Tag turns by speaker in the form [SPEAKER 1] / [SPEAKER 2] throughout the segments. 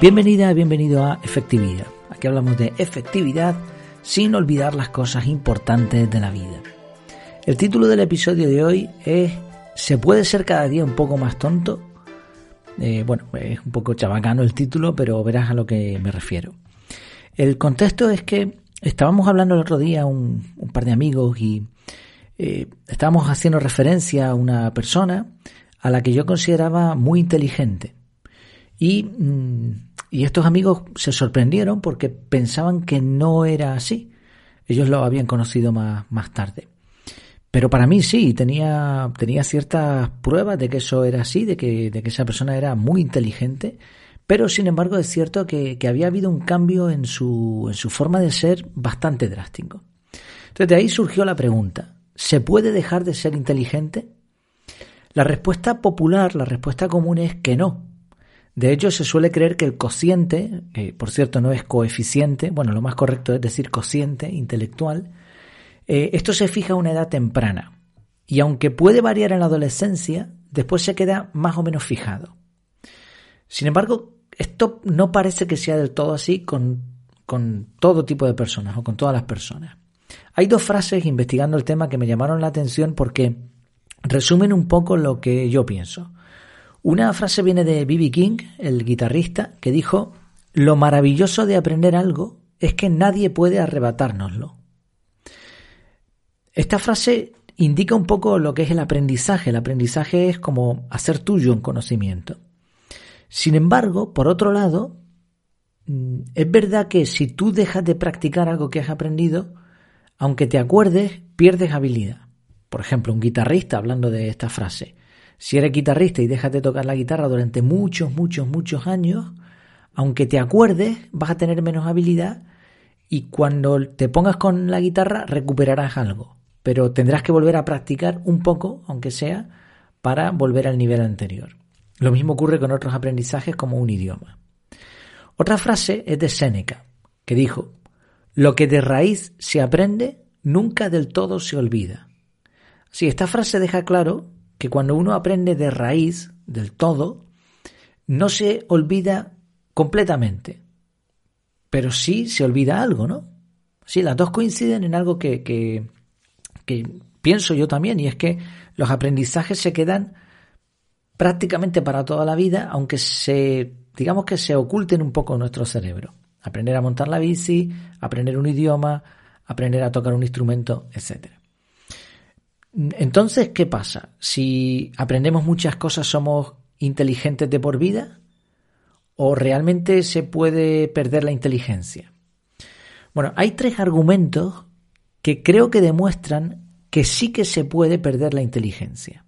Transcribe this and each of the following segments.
[SPEAKER 1] Bienvenida, bienvenido a Efectividad. Aquí hablamos de efectividad sin olvidar las cosas importantes de la vida. El título del episodio de hoy es ¿Se puede ser cada día un poco más tonto? Eh, bueno, es un poco chabacano el título, pero verás a lo que me refiero. El contexto es que estábamos hablando el otro día un, par de amigos y eh, estábamos haciendo referencia a una persona a la que yo consideraba muy inteligente. Y mm, y estos amigos se sorprendieron porque pensaban que no era así. Ellos lo habían conocido más, más tarde. Pero para mí sí, tenía, tenía ciertas pruebas de que eso era así, de que, de que esa persona era muy inteligente, pero sin embargo es cierto que, que había habido un cambio en su, en su forma de ser bastante drástico. Entonces de ahí surgió la pregunta, ¿se puede dejar de ser inteligente? La respuesta popular, la respuesta común es que no, de hecho, se suele creer que el cociente, que por cierto no es coeficiente, bueno, lo más correcto es decir cociente intelectual, eh, esto se fija a una edad temprana. Y aunque puede variar en la adolescencia, después se queda más o menos fijado. Sin embargo, esto no parece que sea del todo así con, con todo tipo de personas o con todas las personas. Hay dos frases investigando el tema que me llamaron la atención porque resumen un poco lo que yo pienso. Una frase viene de B.B. King, el guitarrista, que dijo, lo maravilloso de aprender algo es que nadie puede arrebatárnoslo. Esta frase indica un poco lo que es el aprendizaje. El aprendizaje es como hacer tuyo un conocimiento. Sin embargo, por otro lado, mm, es verdad que si tú dejas de practicar algo que has aprendido, aunque te acuerdes, pierdes habilidad. Por ejemplo, un guitarrista, hablando de esta frase, si eres guitarrista y dejas de tocar la guitarra durante muchos, muchos, muchos años, aunque te acuerdes, vas a tener menos habilidad y cuando te pongas con la guitarra recuperarás algo. Pero tendrás que volver a practicar un poco, aunque sea, para volver al nivel anterior. Lo mismo ocurre con otros aprendizajes como un idioma. Otra frase es de Séneca, que dijo, lo que de raíz se aprende nunca del todo se olvida. Si esta frase deja claro que cuando uno aprende de raíz, del todo, no se olvida completamente, pero sí se olvida algo, ¿no? Sí, las dos coinciden en algo que, que, pienso yo también, y es que los aprendizajes se quedan prácticamente para toda la vida, aunque se, digamos que se oculten un poco en nuestro cerebro. Aprender a montar la bici, aprender un idioma, aprender a tocar un instrumento, etcétera. Entonces, ¿qué pasa? Si aprendemos muchas cosas, ¿somos inteligentes de por vida? ¿O realmente se puede perder la inteligencia? Bueno, hay tres argumentos que creo que demuestran que sí que se puede perder la inteligencia.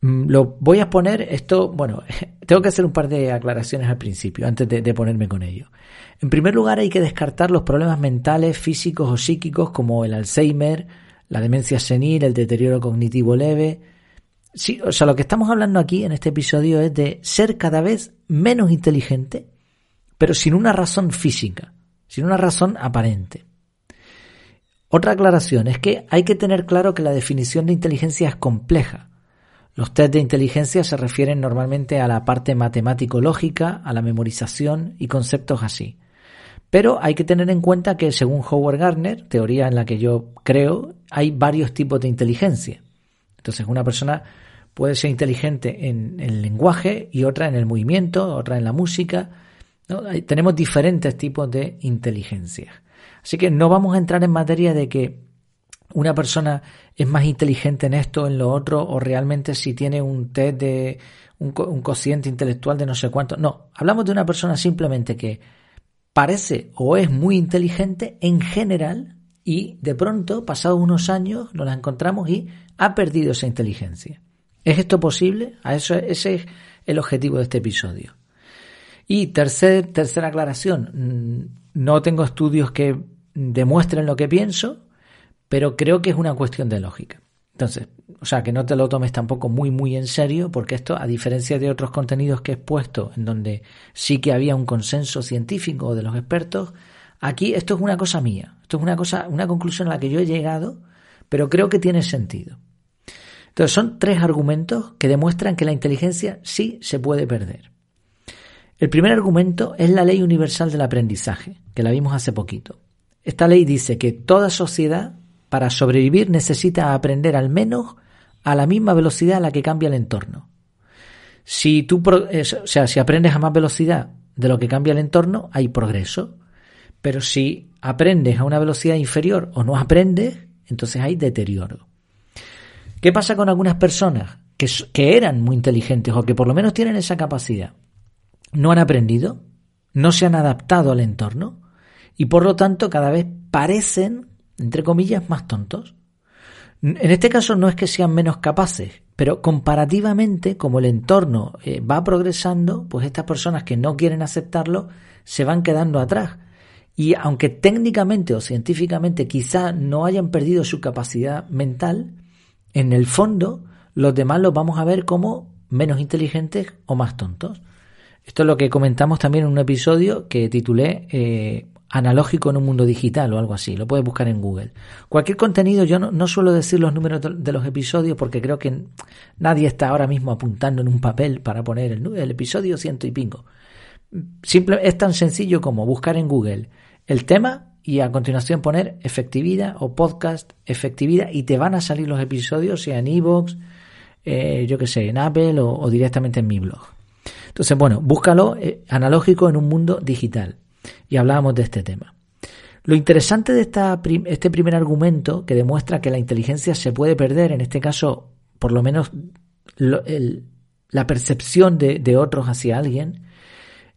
[SPEAKER 1] Mm, lo voy a poner, esto, bueno, tengo que hacer un par de aclaraciones al principio, antes de, de, ponerme con ello. En primer lugar, hay que descartar los problemas mentales, físicos o psíquicos como el Alzheimer, la demencia senil, el deterioro cognitivo leve. Sí, o sea, lo que estamos hablando aquí en este episodio es de ser cada vez menos inteligente, pero sin una razón física, sin una razón aparente. Otra aclaración es que hay que tener claro que la definición de inteligencia es compleja. Los test de inteligencia se refieren normalmente a la parte matemático-lógica, a la memorización y conceptos así. Pero hay que tener en cuenta que según Howard Gardner, teoría en la que yo creo, hay varios tipos de inteligencia. Entonces una persona puede ser inteligente en el lenguaje y otra en el movimiento, otra en la música. Tenemos diferentes tipos de inteligencia. Así que no vamos a entrar en materia de que una persona es más inteligente en esto, o en lo otro, o realmente si tiene un test de un, un cociente intelectual de no sé cuánto. No, hablamos de una persona simplemente que parece o es muy inteligente en general y de pronto, pasados unos años, nos la encontramos y ha perdido esa inteligencia. ¿Es esto posible? A eso, ese es el objetivo de este episodio. Y tercer, tercera aclaración, mm, no tengo estudios que demuestren lo que pienso, pero creo que es una cuestión de lógica. Entonces, o sea, que no te lo tomes tampoco muy, muy en serio, porque esto, a diferencia de otros contenidos que he puesto, en donde sí que había un consenso científico de los expertos, aquí esto es una cosa mía, es una cosa, una conclusión a la que yo he llegado, pero creo que tiene sentido. Entonces, son tres argumentos que demuestran que la inteligencia sí se puede perder. El primer argumento es la ley universal del aprendizaje, que la vimos hace poquito. Esta ley dice que toda sociedad, para sobrevivir, necesita aprender al menos a la misma velocidad a la que cambia el entorno. Si tú, o sea, si aprendes a más velocidad de lo que cambia el entorno, hay progreso. Pero si aprendes a una velocidad inferior o no aprendes, entonces hay deterioro. ¿Qué pasa con algunas personas que, que eran muy inteligentes o que por lo menos tienen esa capacidad? No han aprendido, no se han adaptado al entorno y por lo tanto cada vez parecen, entre comillas, más tontos. En este caso no es que sean menos capaces, pero comparativamente, como el entorno eh, va progresando, pues estas personas que no quieren aceptarlo se van quedando atrás. Y aunque técnicamente o científicamente quizá no hayan perdido su capacidad mental, en el fondo los demás los vamos a ver como menos inteligentes o más tontos. Esto es lo que comentamos también en un episodio que titulé eh, Analógico en un mundo digital o algo así. Lo puedes buscar en Google. Cualquier contenido, yo no, suelo decir los números de los episodios porque creo que nadie está ahora mismo apuntando en un papel para poner el, el episodio ciento y pingo. Simple, es tan sencillo como buscar en Google el tema y a continuación poner efectividad o podcast efectividad y te van a salir los episodios, sea en iVoox, eh, yo que sé, en Apple o, directamente en mi blog. Entonces, bueno, búscalo eh, analógico en un mundo digital. Y hablábamos de este tema. Lo interesante de esta, este primer argumento que demuestra que la inteligencia se puede perder, en este caso, por lo menos la percepción de, de otros hacia alguien,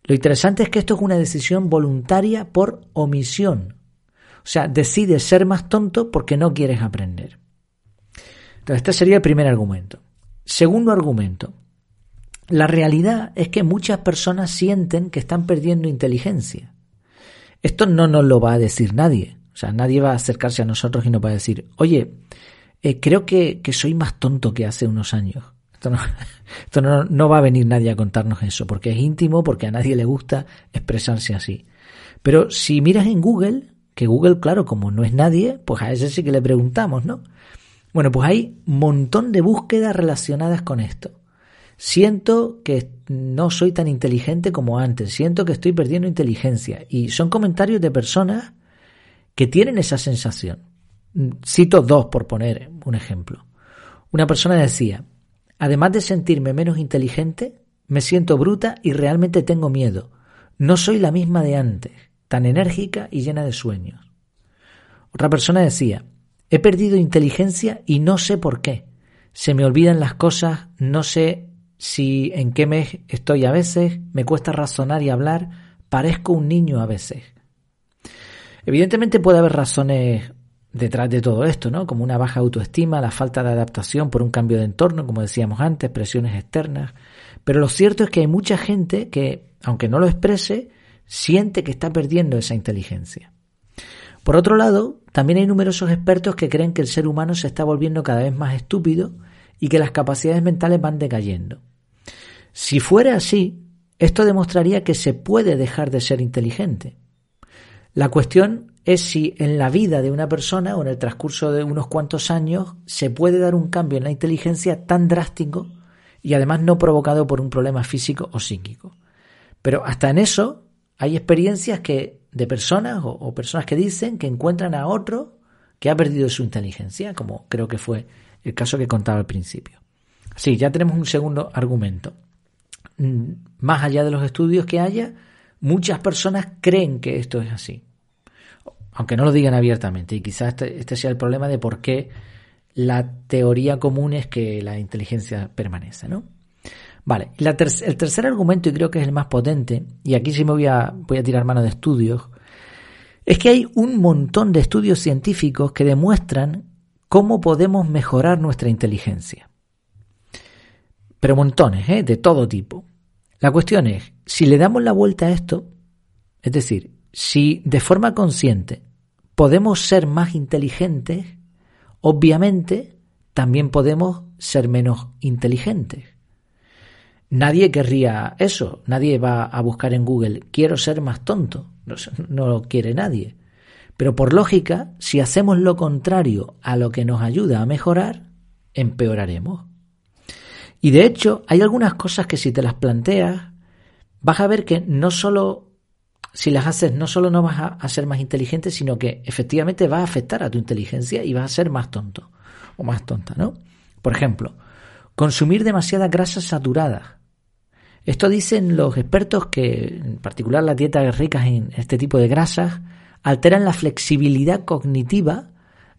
[SPEAKER 1] lo interesante es que esto es una decisión voluntaria por omisión. O sea, decides ser más tonto porque no quieres aprender. Entonces, este sería el primer argumento. Segundo argumento. La realidad es que muchas personas sienten que están perdiendo inteligencia. Esto no nos lo va a decir nadie. O sea, nadie va a acercarse a nosotros y nos va a decir, oye, eh, creo que, que soy más tonto que hace unos años. Esto, no, va a venir nadie a contarnos eso, porque es íntimo, porque a nadie le gusta expresarse así. Pero si miras en Google, que Google, claro, como no es nadie, pues a ese sí que le preguntamos, ¿no? Bueno, pues hay un montón de búsquedas relacionadas con esto. Siento que no soy tan inteligente como antes, siento que estoy perdiendo inteligencia. Y son comentarios de personas que tienen esa sensación. Cito dos por poner un ejemplo. Una persona decía, Además de sentirme menos inteligente, me siento bruta y realmente tengo miedo. No soy la misma de antes, tan enérgica y llena de sueños. Otra persona decía, he perdido inteligencia y no sé por qué. Se me olvidan las cosas, no sé si en qué mes estoy a veces, me cuesta razonar y hablar, parezco un niño a veces. Evidentemente puede haber razones detrás de todo esto, ¿no? Como una baja autoestima, la falta de adaptación por un cambio de entorno, como decíamos antes, presiones externas. Pero lo cierto es que hay mucha gente que, aunque no lo exprese, siente que está perdiendo esa inteligencia. Por otro lado, también hay numerosos expertos que creen que el ser humano se está volviendo cada vez más estúpido y que las capacidades mentales van decayendo. Si fuera así, esto demostraría que se puede dejar de ser inteligente. La cuestión es si en la vida de una persona o en el transcurso de unos cuantos años se puede dar un cambio en la inteligencia tan drástico y además no provocado por un problema físico o psíquico. Pero hasta en eso hay experiencias que de personas o, o personas que dicen que encuentran a otro que ha perdido su inteligencia, como creo que fue el caso que contaba al principio. Sí, ya tenemos un segundo argumento. Mm, más allá de los estudios que haya, muchas personas creen que esto es así aunque no lo digan abiertamente. Y quizás este, este, sea el problema de por qué la teoría común es que la inteligencia permanece, ¿no? Vale, el tercer argumento, y creo que es el más potente, y aquí sí me voy a, voy a tirar mano de estudios, es que hay un montón de estudios científicos que demuestran cómo podemos mejorar nuestra inteligencia. Pero montones, ¿eh? de todo tipo. La cuestión es, si le damos la vuelta a esto, es decir, si de forma consciente podemos ser más inteligentes, obviamente también podemos ser menos inteligentes. Nadie querría eso, nadie va a buscar en Google, quiero ser más tonto, no, lo quiere nadie. Pero por lógica, si hacemos lo contrario a lo que nos ayuda a mejorar, empeoraremos. Y de hecho, hay algunas cosas que si te las planteas, vas a ver que no solo, si las haces, no solo no vas a, ser más inteligente, sino que efectivamente va a afectar a tu inteligencia y vas a ser más tonto o más tonta, ¿no? Por ejemplo, consumir demasiadas grasas saturadas. Esto dicen los expertos que, en particular las dietas ricas en este tipo de grasas, alteran la flexibilidad cognitiva,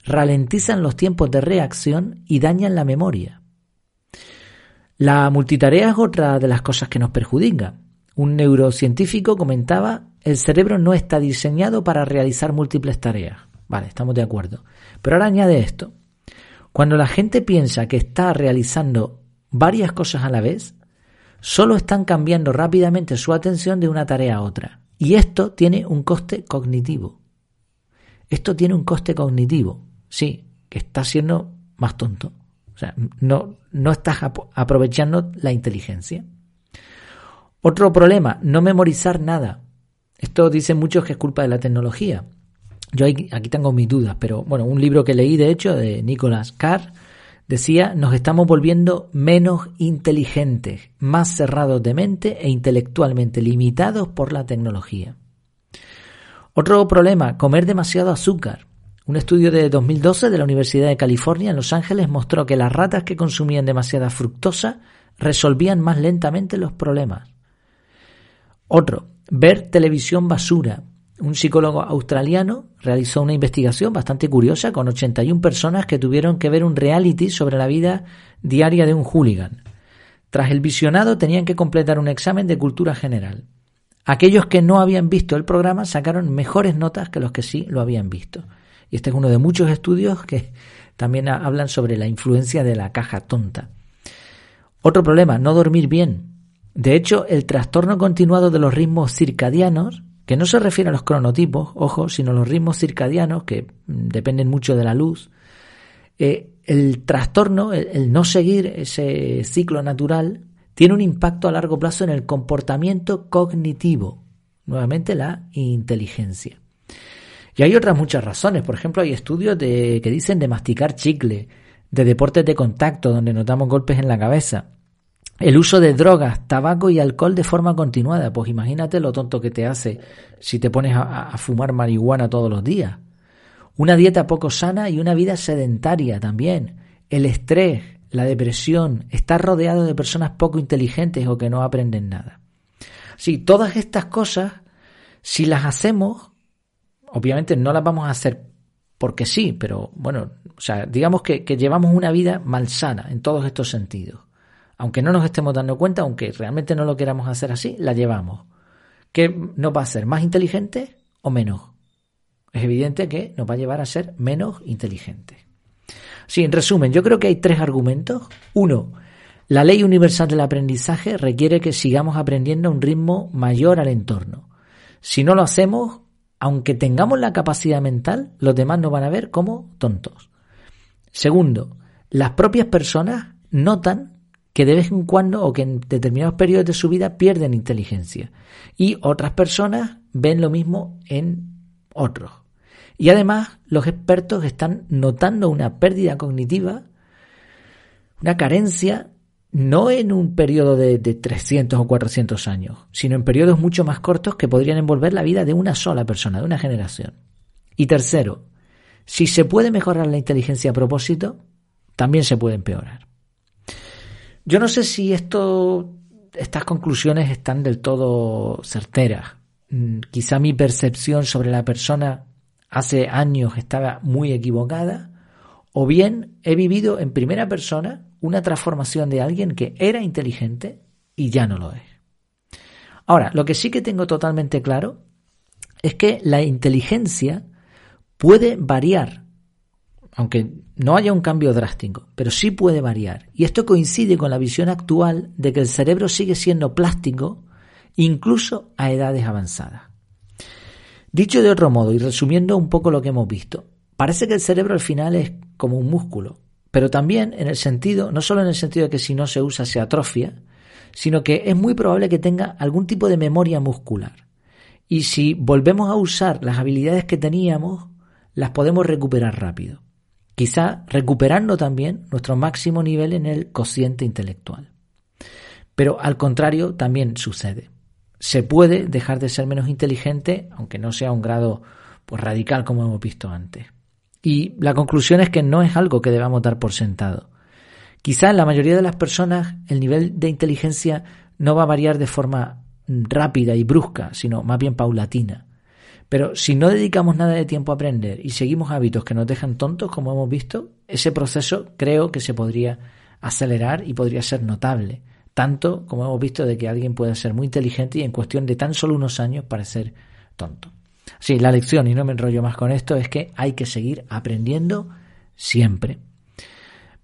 [SPEAKER 1] ralentizan los tiempos de reacción y dañan la memoria. La multitarea es otra de las cosas que nos perjudica. Un neurocientífico comentaba, el cerebro no está diseñado para realizar múltiples tareas. Vale, estamos de acuerdo. Pero ahora añade esto. Cuando la gente piensa que está realizando varias cosas a la vez, solo están cambiando rápidamente su atención de una tarea a otra. Y esto tiene un coste cognitivo. Esto tiene un coste cognitivo. Sí, que está siendo más tonto. O sea, no, no estás aprovechando la inteligencia. Otro problema, no memorizar nada. Esto dicen muchos que es culpa de la tecnología. Yo aquí tengo mis dudas, pero bueno, un libro que leí de hecho de Nicholas Carr decía, nos estamos volviendo menos inteligentes, más cerrados de mente e intelectualmente limitados por la tecnología. Otro problema, comer demasiado azúcar. Un estudio de 2012 de la Universidad de California en Los Ángeles mostró que las ratas que consumían demasiada fructosa resolvían más lentamente los problemas. Otro, ver televisión basura. Un psicólogo australiano realizó una investigación bastante curiosa con 81 personas que tuvieron que ver un reality sobre la vida diaria de un hooligan. Tras el visionado tenían que completar un examen de cultura general. Aquellos que no habían visto el programa sacaron mejores notas que los que sí lo habían visto. Y este es uno de muchos estudios que también hablan sobre la influencia de la caja tonta. Otro problema, no dormir bien. De hecho, el trastorno continuado de los ritmos circadianos que no se refiere a los cronotipos, ojo, sino a los ritmos circadianos, que mm, dependen mucho de la luz, eh, el trastorno, el, no seguir ese ciclo natural, tiene un impacto a largo plazo en el comportamiento cognitivo, nuevamente la inteligencia. Y hay otras muchas razones, por ejemplo, hay estudios de, que dicen de masticar chicle, de deportes de contacto donde notamos golpes en la cabeza, el uso de drogas, tabaco y alcohol de forma continuada. Pues imagínate lo tonto que te hace si te pones a, fumar marihuana todos los días. Una dieta poco sana y una vida sedentaria también. El estrés, la depresión, estar rodeado de personas poco inteligentes o que no aprenden nada. Sí, todas estas cosas, si las hacemos, obviamente no las vamos a hacer porque sí, pero bueno, o sea, digamos que, que llevamos una vida malsana en todos estos sentidos aunque no nos estemos dando cuenta, aunque realmente no lo queramos hacer así, la llevamos. ¿Qué nos va a hacer? ¿Más inteligente o menos? Es evidente que nos va a llevar a ser menos inteligentes. Sí, en resumen, yo creo que hay tres argumentos. Uno, la ley universal del aprendizaje requiere que sigamos aprendiendo a un ritmo mayor al entorno. Si no lo hacemos, aunque tengamos la capacidad mental, los demás nos van a ver como tontos. Segundo, las propias personas notan que de vez en cuando o que en determinados periodos de su vida pierden inteligencia. Y otras personas ven lo mismo en otros. Y además los expertos están notando una pérdida cognitiva, una carencia, no en un periodo de, de 300 o 400 años, sino en periodos mucho más cortos que podrían envolver la vida de una sola persona, de una generación. Y tercero, si se puede mejorar la inteligencia a propósito, también se puede empeorar. Yo no sé si esto, estas conclusiones están del todo certeras. Mm, quizá mi percepción sobre la persona hace años estaba muy equivocada, o bien he vivido en primera persona una transformación de alguien que era inteligente y ya no lo es. Ahora, lo que sí que tengo totalmente claro es que la inteligencia puede variar aunque no haya un cambio drástico, pero sí puede variar. Y esto coincide con la visión actual de que el cerebro sigue siendo plástico incluso a edades avanzadas. Dicho de otro modo y resumiendo un poco lo que hemos visto, parece que el cerebro al final es como un músculo, pero también en el sentido, no solo en el sentido de que si no se usa se atrofia, sino que es muy probable que tenga algún tipo de memoria muscular. Y si volvemos a usar las habilidades que teníamos, las podemos recuperar rápido quizá recuperando también nuestro máximo nivel en el cociente intelectual. Pero al contrario también sucede. se puede dejar de ser menos inteligente, aunque no sea un grado pues, radical como hemos visto antes. Y la conclusión es que no es algo que debamos dar por sentado. Quizás la mayoría de las personas el nivel de inteligencia no va a variar de forma rápida y brusca, sino más bien paulatina. Pero si no dedicamos nada de tiempo a aprender y seguimos hábitos que nos dejan tontos, como hemos visto, ese proceso creo que se podría acelerar y podría ser notable. Tanto como hemos visto de que alguien puede ser muy inteligente y en cuestión de tan solo unos años parecer tonto. Sí, la lección, y no me enrollo más con esto, es que hay que seguir aprendiendo siempre.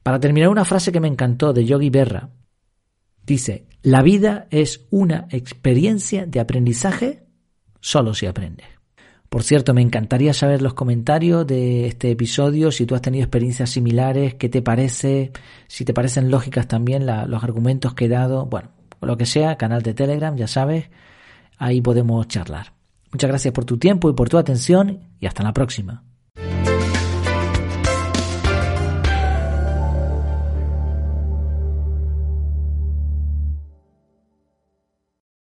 [SPEAKER 1] Para terminar, una frase que me encantó de Yogi Berra. Dice, la vida es una experiencia de aprendizaje solo si aprende. Por cierto, me encantaría saber los comentarios de este episodio, si tú has tenido experiencias similares, qué te parece, si te parecen lógicas también los argumentos que he dado, bueno, lo que sea, canal de Telegram, ya sabes, ahí podemos charlar. Muchas gracias por tu tiempo y por tu atención y hasta la próxima.